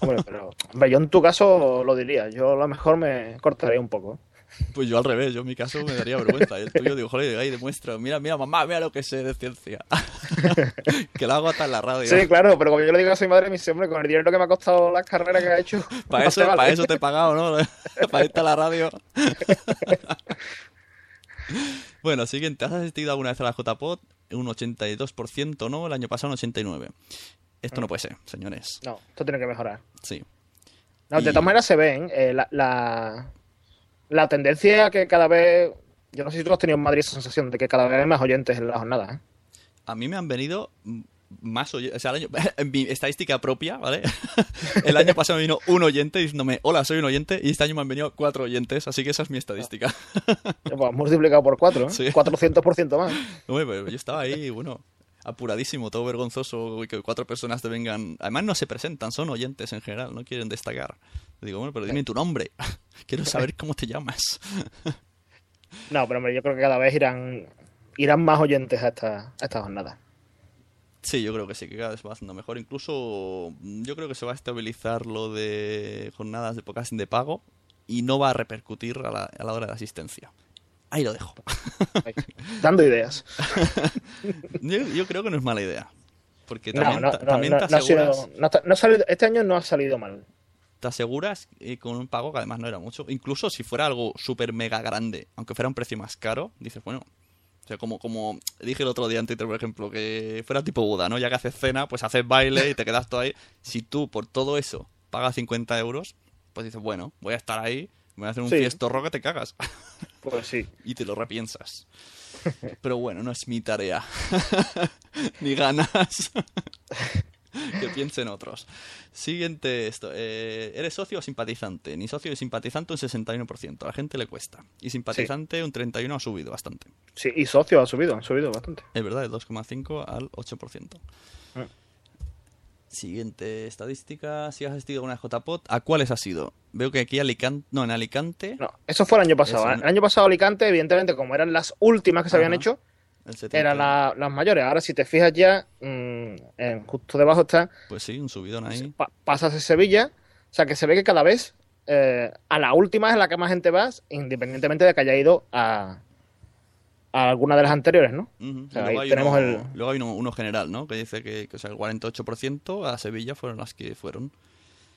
Hombre, pero hombre, yo en tu caso lo diría. Yo a lo mejor me cortaría un poco. Pues yo al revés, yo en mi caso me daría vergüenza. El tuyo digo, joder, ahí demuestro, mira, mira, mamá, mira lo que sé de ciencia. que lo hago hasta en la radio. Sí, claro, pero como yo le digo a mi madre, me dice, hombre, con el dinero que me ha costado las carreras que ha hecho. Para no eso, te vale". para eso te he pagado, ¿no? para irte a la radio. bueno, siguiente. ¿Has asistido alguna vez a la JPod? Un 82%, ¿no? El año pasado un 89%. Esto no puede ser, señores. No, esto tiene que mejorar. Sí. No, de Y- todas maneras se ven eh, la, la, la tendencia que cada vez. Yo no sé si tú has tenido en Madrid esa sensación de que cada vez hay más oyentes en la jornada. ¿eh? A mí me han venido más oyentes. O sea, el año- en mi estadística propia, ¿vale? el año pasado me vino un oyente diciéndome, hola, soy un oyente, y este año me han venido cuatro oyentes, así que esa es mi estadística. Pues, multiplicado por cuatro, ¿eh? Sí. 400% más. Hombre, pero yo estaba ahí, bueno, apuradísimo, todo vergonzoso, y que cuatro personas te vengan. Además, no se presentan, son oyentes en general, no quieren destacar. Digo, bueno, pero dime tu nombre. Quiero saber cómo te llamas. No, pero hombre, yo creo que cada vez irán irán más oyentes a esta, a esta jornada. Sí, yo creo que sí, que cada vez va haciendo mejor. Incluso mm, yo creo que se va a estabilizar lo de jornadas de podcasting de pago y no va a repercutir a la, a la hora de asistencia. Ahí lo dejo. Dando ideas. Yo, yo creo que no es mala idea. Porque también, no, ta- no, también no, te no ha sido- aseguras, ha salido- este año no ha salido mal. te aseguras eh, con un pago que además no era mucho. Incluso si fuera algo súper mega grande, aunque fuera un precio más caro, dices, bueno. O sea, como, como dije el otro día en Twitter, por ejemplo, que fuera tipo Buda, ¿no? Ya que haces cena, pues haces baile y te quedas todo ahí. Si tú por todo eso pagas 50 euros, pues dices, bueno, voy a estar ahí, me voy a hacer un Sí. fiestorro que te cagas. Pues sí. y te lo repiensas. Pero bueno, no es mi tarea. Ni ganas. que piensen otros. Siguiente esto. eh, ¿Eres socio o simpatizante? Ni socio ni simpatizante un 61%. A la gente le cuesta. Y simpatizante un 31% ha subido bastante. Sí, y socios ha subido, han subido bastante. Es verdad, de 2,5 al 8%. Mm. Siguiente estadística. Si has asistido a una JPOT, ¿a cuáles has sido? Veo que aquí Alicante... No, en Alicante... No, eso fue el año pasado. ¿eh? El año pasado Alicante, evidentemente, como eran las últimas que se habían hecho, El 70. eran la- las mayores. Ahora, si te fijas ya, mm, en- justo debajo está, Pues sí, un subidón ahí. pa- pasas de Sevilla. O sea, que se ve que cada vez eh, a la última es la que más gente va, independientemente de que haya ido a, a alguna de las anteriores, ¿no? O sea, luego ahí hay, tenemos uno, el- luego hay uno, uno general, ¿no? Que dice que, que, o sea, el 48% a Sevilla fueron las que fueron.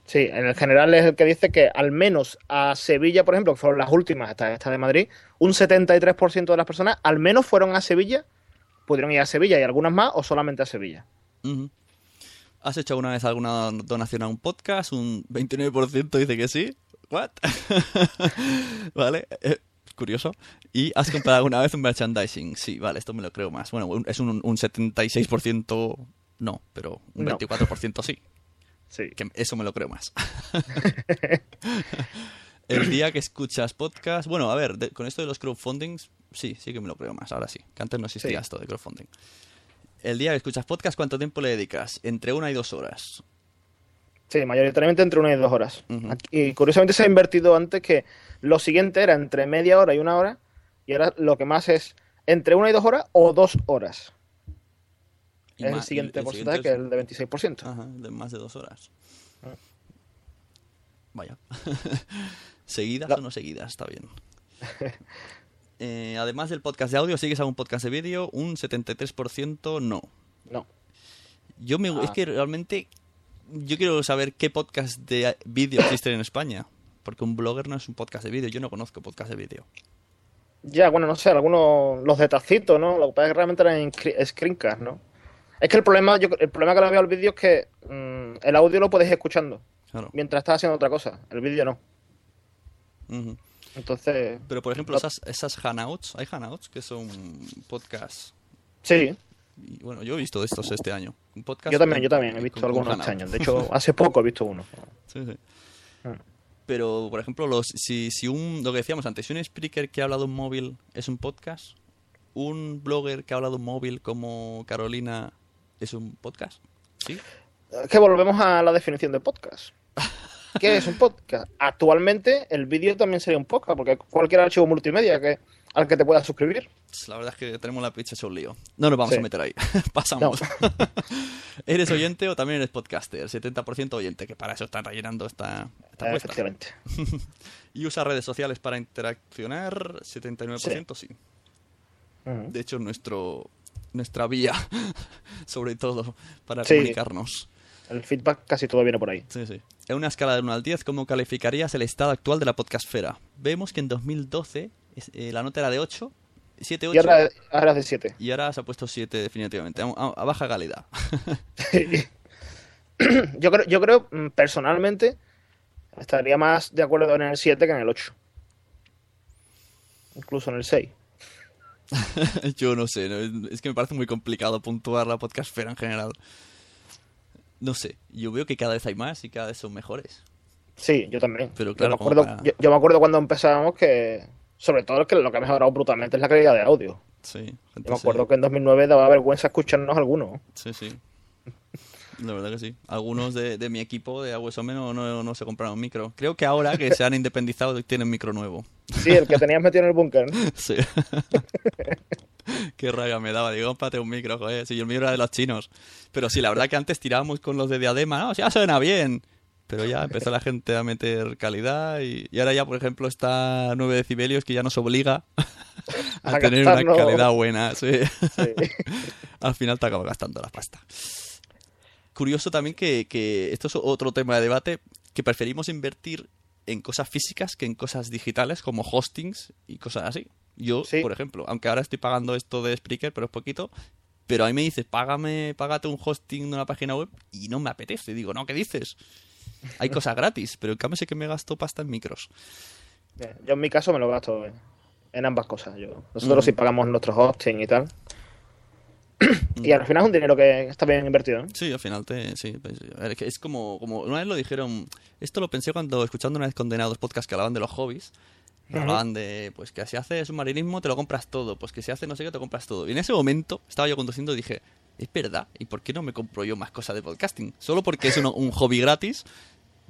Sí, en el general es el que dice que al menos a Sevilla, por ejemplo, que fueron las últimas hasta esta de Madrid, un 73% de las personas al menos fueron a Sevilla, pudieron ir a Sevilla y algunas más o solamente a Sevilla. ¿Has hecho alguna vez alguna donación a un podcast? Un 29% dice que sí. ¿What? vale, eh, curioso. ¿Y has comprado alguna vez un merchandising? Sí, vale, esto me lo creo más. Bueno, un- es un, un 76% no, pero un No. 24% sí. Sí. Que eso me lo creo más. El día que escuchas podcast, bueno, a ver, de- con esto de los crowdfundings, sí, sí que me lo creo más, ahora sí, que antes no existía Sí. esto de crowdfunding. El día que escuchas podcast, ¿cuánto tiempo le dedicas? Entre una y dos horas. Sí, mayoritariamente entre una y dos horas. Y curiosamente se ha invertido antes que lo siguiente era entre media hora y una hora, y ahora lo que más es entre una y dos horas o dos horas. Y es el siguiente el porcentaje, siguiente que es el de 26%. Ajá, de más de dos horas. Ah. Vaya. ¿Seguidas o no seguidas? Está bien. Eh, además del podcast de audio, ¿sigues algún podcast de vídeo? Un 73% no. No. Yo me, es Ah. que realmente yo quiero saber qué podcast de vídeo existen en España. Porque un blogger no es un podcast de vídeo. Yo no conozco podcast de vídeo. Ya, bueno, no sé, algunos, los de tacito, ¿no? Lo que pasa es que realmente eran scre- screencast, ¿no? Es que el problema, yo, el problema que le veo al vídeo es que mm, el audio lo puedes escuchando Claro. mientras estás haciendo otra cosa, el vídeo no. Entonces, Pero por ejemplo, No. esas, esas Hangouts, hay Hangouts que son podcasts. sí, Y bueno, yo he visto de estos este año. Un podcast yo también, yo también he visto algunos este año. De hecho, hace poco he visto uno. Sí, sí. Pero, por ejemplo, los, si, si un, lo que decíamos antes, si un speaker que habla de un móvil es un podcast, un blogger que habla de un móvil como Carolina es un podcast, ¿sí? Es que volvemos a la definición de podcast. ¿Qué es un podcast? Actualmente el vídeo también sería un podcast, porque cualquier archivo multimedia que, al que te puedas suscribir. La verdad es que tenemos la picha hecho un lío. No nos vamos Sí. a meter ahí. Pasamos. ¿Eres oyente o también eres podcaster? 70% oyente, que para eso están rellenando esta, esta Eh, efectivamente. ¿Y usa redes sociales para interaccionar? 79% sí. De hecho, nuestro nuestra vía, sobre todo, para Sí. comunicarnos. El feedback casi todo viene por ahí. Sí, sí. En una escala de 1 al 10, ¿cómo calificarías el estado actual de la podcastfera? Vemos que en 2012 es- eh, la nota era de 8, 7, 8, Y ahora, ahora es de 7. y ahora se ha puesto 7 definitivamente, a, baja calidad. yo creo, yo creo, mm, personalmente, estaría más de acuerdo en el 7 que en el 8. Incluso en el 6. Yo no sé, ¿no? es que me parece muy complicado puntuar la podcastfera en general. No sé, yo veo que cada vez hay más y cada vez son mejores. Sí, yo también. Pero Yo claro, me como acuerdo, para- yo, yo me acuerdo cuando empezábamos que, sobre todo, que lo que ha mejorado brutalmente es la calidad de audio. Sí, Yo me acuerdo que en 2009 daba vergüenza escucharnos algunos. Sí, sí. La verdad que sí. Algunos de, de mi equipo de Aguesome no, no, no se compraron micro. Creo que ahora que se han independizado tienen micro nuevo. Sí, el que tenías metido en el búnker. ¿no? Sí. Qué rabia me daba. Digo, cómprate un micro, joder. Si el micro era de los chinos. Pero sí, la verdad que antes tirábamos con los de diadema. No, ya suena bien. Pero ya empezó la gente a meter calidad y, y ahora ya, por ejemplo, está 9 decibelios que ya nos obliga a, A tener una calidad buena. Sí. Sí. Al final te acabas gastando la pasta. Curioso también que, que esto es otro tema de debate, que preferimos invertir en cosas físicas que en cosas digitales como hostings y cosas así. Yo, Sí. por ejemplo, aunque ahora estoy pagando esto de Spreaker, pero es poquito, pero ahí me dices, págame, págate un hosting de una página web y no me apetece. Digo, no, ¿qué dices? Hay cosas gratis, pero en cambio sé que me gasto pasta en micros. Yo en mi caso me lo gasto en, en ambas cosas. Yo, nosotros sí pagamos nuestros hosting y tal. y al final es un dinero que está bien invertido. ¿no? Sí, al final te, sí, pues, es como, como una vez lo dijeron, esto lo pensé cuando escuchando una vez condenados podcast que hablaban de los hobbies, hablaban de, pues que si haces submarinismo te lo compras todo, pues que si haces no sé qué te compras todo. Y en ese momento estaba yo conduciendo y dije, es verdad, ¿y por qué no me compro yo más cosas de podcasting? Solo porque es un hobby gratis.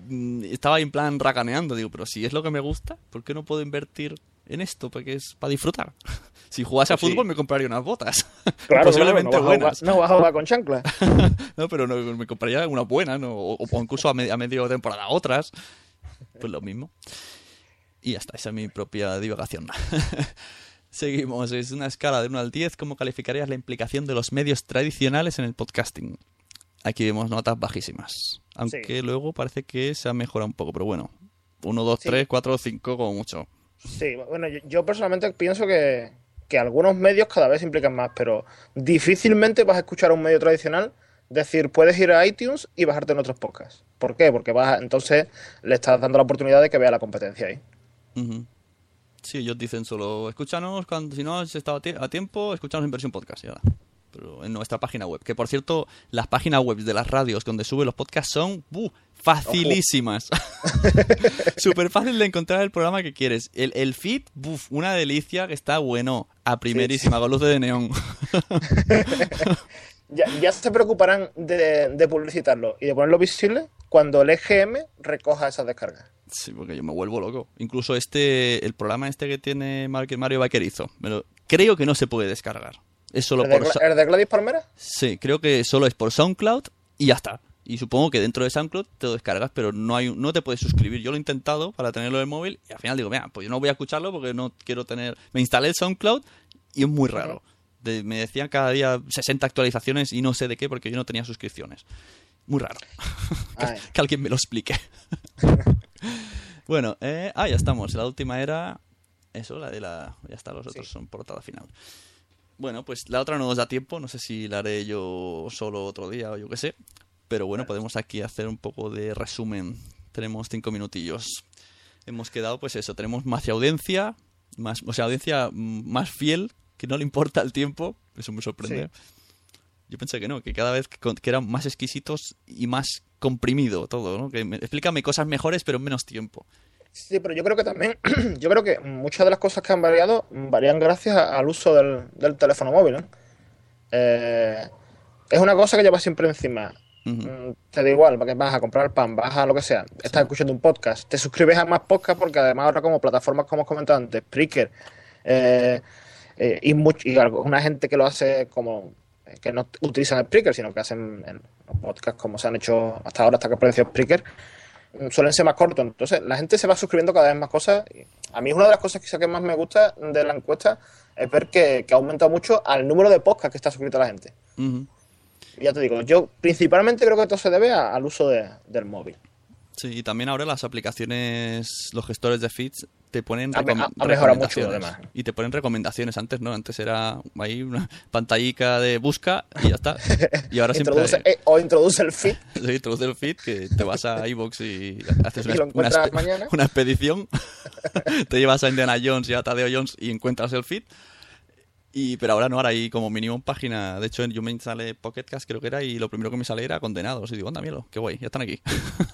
mm, Estaba en plan racaneando, digo, pero si es lo que me gusta, ¿por qué no puedo invertir en esto? Porque es para disfrutar. Si jugase a Pues sí. fútbol me compraría unas botas. Claro, Posiblemente claro, no, buenas. no vas a jugar con chancla. No, pero no, me compraría una buena, ¿no? O, o incluso a, me- a medio temporada otras. Pues lo mismo. Y ya está, esa es mi propia divagación. Seguimos, es una escala de 1 al 10. ¿Cómo calificarías la implicación de los medios tradicionales en el podcasting? Aquí vemos notas bajísimas. Aunque Sí. luego parece que se ha mejorado un poco, pero bueno. 1, 2, Sí. 3, 4, 5 como mucho. Sí, bueno, yo, yo personalmente pienso que, que algunos medios cada vez implican más, pero difícilmente vas a escuchar a un medio tradicional decir, puedes ir a iTunes y bajarte en otros podcasts. ¿Por qué? Porque vas a- entonces le estás dando la oportunidad de que vea la competencia ahí. Sí, ellos dicen solo, escúchanos cuando, si no has estado a, tie- a tiempo, escúchanos en versión podcast. Y ahora. Pero en nuestra página web. Que por cierto, las páginas web de las radios donde sube los podcasts son ¡buh! facilísimas. Súper fácil de encontrar el programa que quieres. El, el feed, ¡buf! una delicia que está bueno. A primerísima, con luces de neón. Ya, ya se preocuparán de, de publicitarlo y de ponerlo visible cuando el EGM recoja esas descargas. Sí, porque yo me vuelvo loco. Incluso este, el programa este que tiene Mario Vaquerizo, creo que no se puede descargar. Es solo ¿El de, por... Sa- el de Gladys Palmera? Sí, creo que solo es por SoundCloud y ya está. Y supongo que dentro de SoundCloud te lo descargas, pero no hay no te puedes suscribir. Yo lo he intentado para tenerlo en el móvil y al final digo, mira, pues yo no voy a escucharlo porque no quiero tener... Me instalé el SoundCloud y es muy raro. De- me decían cada día 60 actualizaciones y no sé de qué porque yo no tenía suscripciones. Muy raro. que, alguien me lo explique. bueno, eh, ah, ya estamos. La última era... Eso, la de la... Ya está, los otros Sí. son portada final. Bueno, pues la otra no nos da tiempo, no sé si la haré yo solo otro día o yo qué sé. Pero bueno, podemos aquí hacer un poco de resumen. Tenemos cinco minutillos. Hemos quedado, pues eso, tenemos más audiencia, más, o sea, audiencia mm, más fiel, que no le importa el tiempo. Eso me sorprende. Yo pensé que no, que cada vez que, eran más exquisitos y más comprimido todo, ¿no? Que me- explícame cosas mejores pero en menos tiempo. Sí, pero yo creo que también, yo creo que muchas de las cosas que han variado varían gracias al uso del, del teléfono móvil. Eh, es una cosa que llevas siempre encima. Mm, Te da igual, vas a comprar pan, vas a lo que sea, estás escuchando un podcast, te suscribes a más podcasts porque además ahora como plataformas como hemos comentado antes, Spreaker, eh, eh, y, much- y alguna gente que lo hace como que no utilizan Spreaker, sino que hacen en podcasts como se han hecho hasta ahora, hasta que apareció Spreaker, mm, suelen ser más cortos. Entonces, la gente se va suscribiendo cada vez más cosas. A mí, una de las cosas quizá que más me gusta de la encuesta es ver que, que ha aumentado mucho al número de podcasts que está suscrito la gente. Y ya te digo, yo principalmente creo que esto se debe a- al uso de- del móvil. Sí, y también ahora las aplicaciones, los gestores de feeds te ponen Ha me- recom- ha- ha mejorado mucho, recomendaciones. además. Y te ponen recomendaciones. Antes no, antes era ahí una pantallica de busca y ya está. Y ahora siempre eh, o introduce el feed. introduce el feed que te vas a iVoox y haces Y una, una mañana. una expedición. te llevas a Indiana Jones y a Tadeo Jones y encuentras el feed. Y, pero ahora no, ahora hay como mínimo página. De hecho, yo me instalé Pocket Cast, creo que era, y lo primero que me sale era condenados. Y digo, anda, míralo, qué guay, ya están aquí.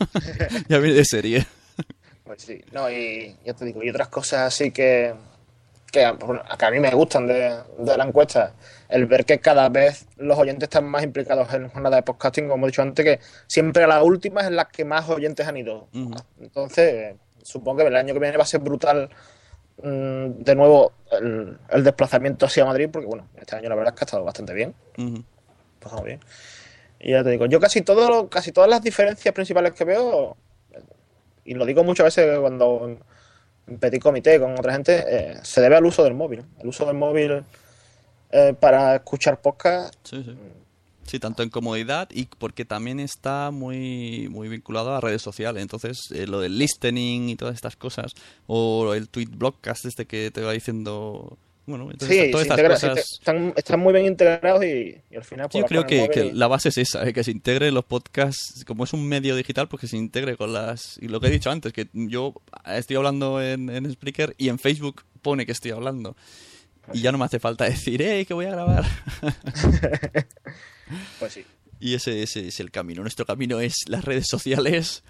ya viene de serie. Pues sí, no, y ya te digo, y otras cosas así que, que, a mí me gustan de, de la encuesta, el ver que cada vez los oyentes están más implicados en jornadas de podcasting, como he dicho antes, que siempre la última es la que más oyentes han ido. Entonces, supongo que el año que viene va a ser brutal mm, de nuevo el, el desplazamiento hacia Madrid, porque bueno, este año la verdad es que ha estado bastante bien. Ujú. pasado bien. Y ya te digo, yo casi todo, casi todas las diferencias principales que veo, y lo digo muchas veces cuando en, petit comité con otra gente, eh, se debe al uso del móvil. El uso del móvil eh, para escuchar podcast. Sí, sí. Sí, tanto en comodidad y porque también está muy, muy vinculado a redes sociales. Entonces, eh, lo del listening y todas estas cosas, o el tweet blogcast este que te va diciendo... Bueno, entonces, Sí, todas se estas integra- se cosas... inte- están, están muy bien integrados y, y al final... pues, Yo creo que, móvil que y- la base es esa, eh, que se integre los podcasts, como es un medio digital, pues que se integre con las... Y lo que he dicho antes, que yo estoy hablando en, en Spreaker y en Facebook pone que estoy hablando. Y ya no me hace falta decir, ¡eh, que voy a grabar! Pues sí. Y ese, ese es el camino. Nuestro camino es las redes sociales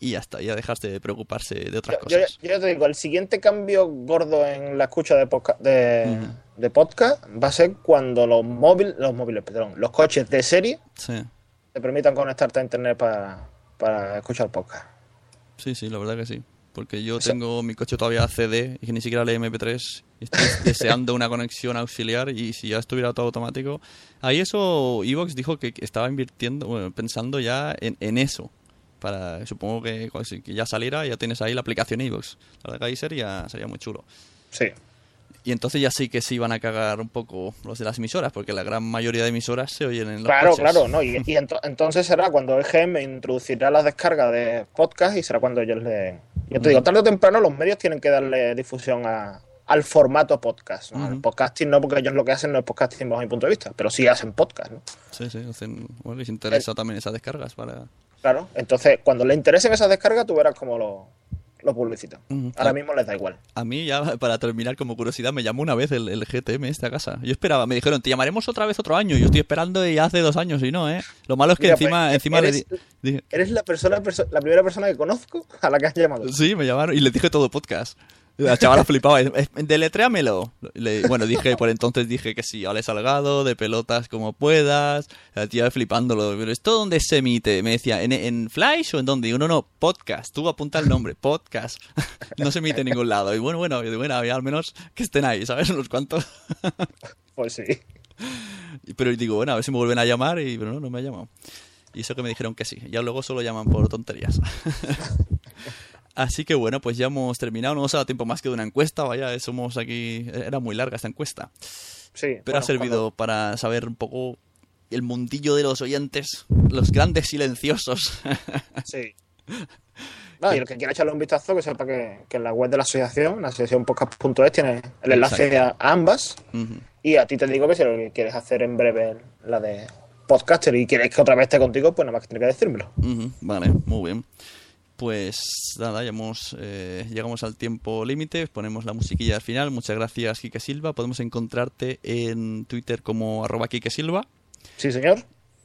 y ya está, ya dejaste de preocuparse de otras Yo, yo- cosas. yo ya te digo, el siguiente cambio gordo en la escucha de, podca- de, de podcast va a ser cuando los móviles, los móviles, perdón, los coches de serie Sí, te permitan conectarte a internet para, para escuchar podcast. sí, sí, la verdad que sí. Porque yo sea- tengo mi coche todavía CD y que ni siquiera lee MP3 y estoy deseando una conexión auxiliar y si ya estuviera todo automático. Ahí eso, Evox dijo que que estaba invirtiendo, bueno, pensando ya en, en eso. Para, supongo que, ya saliera, ya tienes ahí la aplicación Evox. La verdad que ahí sería, sería muy chulo. Sí. Y entonces ya sí que se iban a cagar un poco los de las emisoras, porque la gran mayoría de emisoras se oyen en los Claro, coches. claro, ¿no? Y, y ento- entonces será cuando EGM introducirá las descargas de podcast y será cuando ellos le... Yo te digo, tarde o temprano los medios tienen que darle difusión a- al formato podcast. ¿no? Al podcasting no, porque ellos lo que hacen no es podcasting bajo mi punto de vista, pero sí hacen podcast, ¿no? Sí, sí, hacen- bueno, les interesa también esas descargas para... Claro, entonces cuando le interesen esas descargas tú verás cómo lo, lo publicitan. Ujú. Ahora mismo les da igual. A mí ya, para terminar como curiosidad, me llamó una vez el, el GTM este a casa. Yo esperaba, me dijeron, te llamaremos otra vez otro año. Yo estoy esperando y hace dos años y no, ¿eh? Lo malo es que Mira, encima, pues, encima le eres- di- dije... Eres la persona, perso- la primera persona que conozco a la que has llamado. Sí, me llamaron y les dije todo podcast. La chavala flipaba. "Es- es- Deletréamelo. Le- bueno, dije, por entonces dije que sí, Ale Salgado, de pelotas como puedas. La tía flipándolo. Pero ¿esto dónde se emite? Me decía, ¿en, en Flash o en dónde? Y uno, no, podcast. Tú apunta el nombre, podcast. no se emite en ningún lado. Y bueno, bueno, y bueno, había al menos que estén ahí, ¿sabes? Unos cuantos. Pues sí. Pero digo, bueno, a ver si me vuelven a llamar. Y pero no, no me ha llamado. Y eso que me dijeron que sí. Ya luego solo llaman por tonterías. Así que bueno, pues ya hemos terminado. No nos ha dado tiempo más que de una encuesta. Vaya, somos aquí. Era muy larga esta encuesta. Sí, Pero bueno, ha servido para saber un poco el mundillo de los oyentes. Los grandes silenciosos. cuando- Sí. No, y el que quiera echarle un vistazo, que sepa que, que en la web de la asociación, la asociación podcast.es, tiene el enlace a ambas. Ujú. Y a ti te digo que si lo que quieres hacer en breve la de podcaster y quieres que otra vez esté contigo, pues nada más que tienes que decírmelo. Ujú, Vale, muy bien. Pues nada, ya hemos, eh, llegamos al tiempo límite, ponemos la musiquilla al final. Muchas gracias, Quique Silva. Podemos encontrarte en Twitter como arroba Quique Silva. Sí, señor.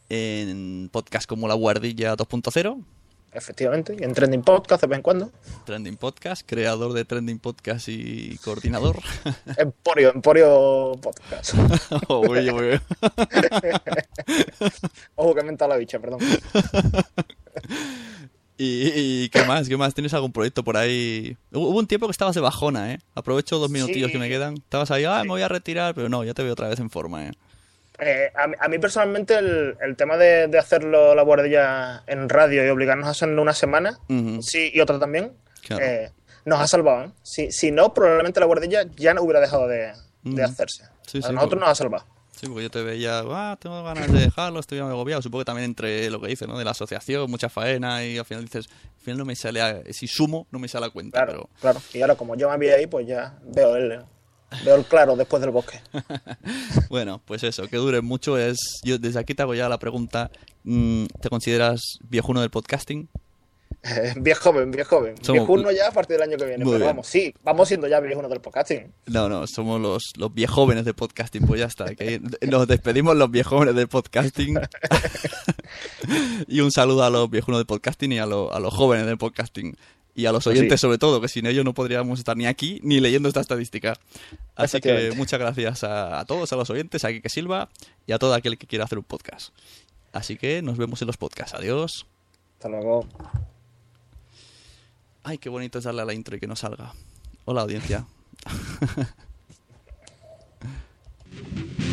En podcast como La Guardilla 2.0. Efectivamente. Y en Trending Podcast de vez en cuando. Trending Podcast, creador de Trending Podcast y coordinador. Emporio, Emporio Podcast. oh, uy, uy. Ojo que me la bicha, perdón. ¿Y, ¿Y, qué más? ¿Qué más? ¿Tienes algún proyecto por ahí? Hubo un tiempo que estabas de bajona, ¿eh? Aprovecho dos minutillos Sí. que me quedan. Estabas ahí, ah, me voy a retirar, pero no, ya te veo otra vez en forma, ¿eh? Eh, a, mí- a mí personalmente el, el tema de, de hacerlo la guardilla en radio y obligarnos a hacerlo una semana, sí, y otra también, Claro. eh, nos ha salvado. ¿eh? Si, si no, probablemente la guardilla ya no hubiera dejado de, de Ujú. hacerse. Sí, a sí, nosotros nos ha salvado. Sí, porque yo te veía, ah, tengo ganas de dejarlo, estoy agobiado. Supongo que también entre lo que dices, ¿no? De la asociación, mucha faena y al final dices, al final no me sale, a- si sumo, no me sale a cuenta, Claro, pero... claro. Y ahora, como yo me vi ahí, pues ya veo el, veo el claro después del bosque. Bueno, pues eso, que dure mucho es... Yo desde aquí te hago ya la pregunta, mm, ¿te consideras viejuno del podcasting? Bien joven, bien joven. Somos- Viejuno ya a partir del año que viene. Muy Pero bien. vamos, sí, vamos siendo ya viejunos del podcasting. No, no, somos los, los viejóvenes del podcasting, pues ya está. que nos despedimos los viejóvenes del podcasting. y un saludo a los viejunos del podcasting y a, lo- a los jóvenes del podcasting. Y a los Pues oyentes sí. sobre todo, que sin ellos no podríamos estar ni aquí ni leyendo esta estadística. Así que muchas gracias a, a todos, a los oyentes, a Kike Silva y a todo aquel que quiera hacer un podcast. Así que nos vemos en los podcasts. Adiós. Hasta luego. Ay, qué bonito es darle a la intro y que no salga. Hola, audiencia.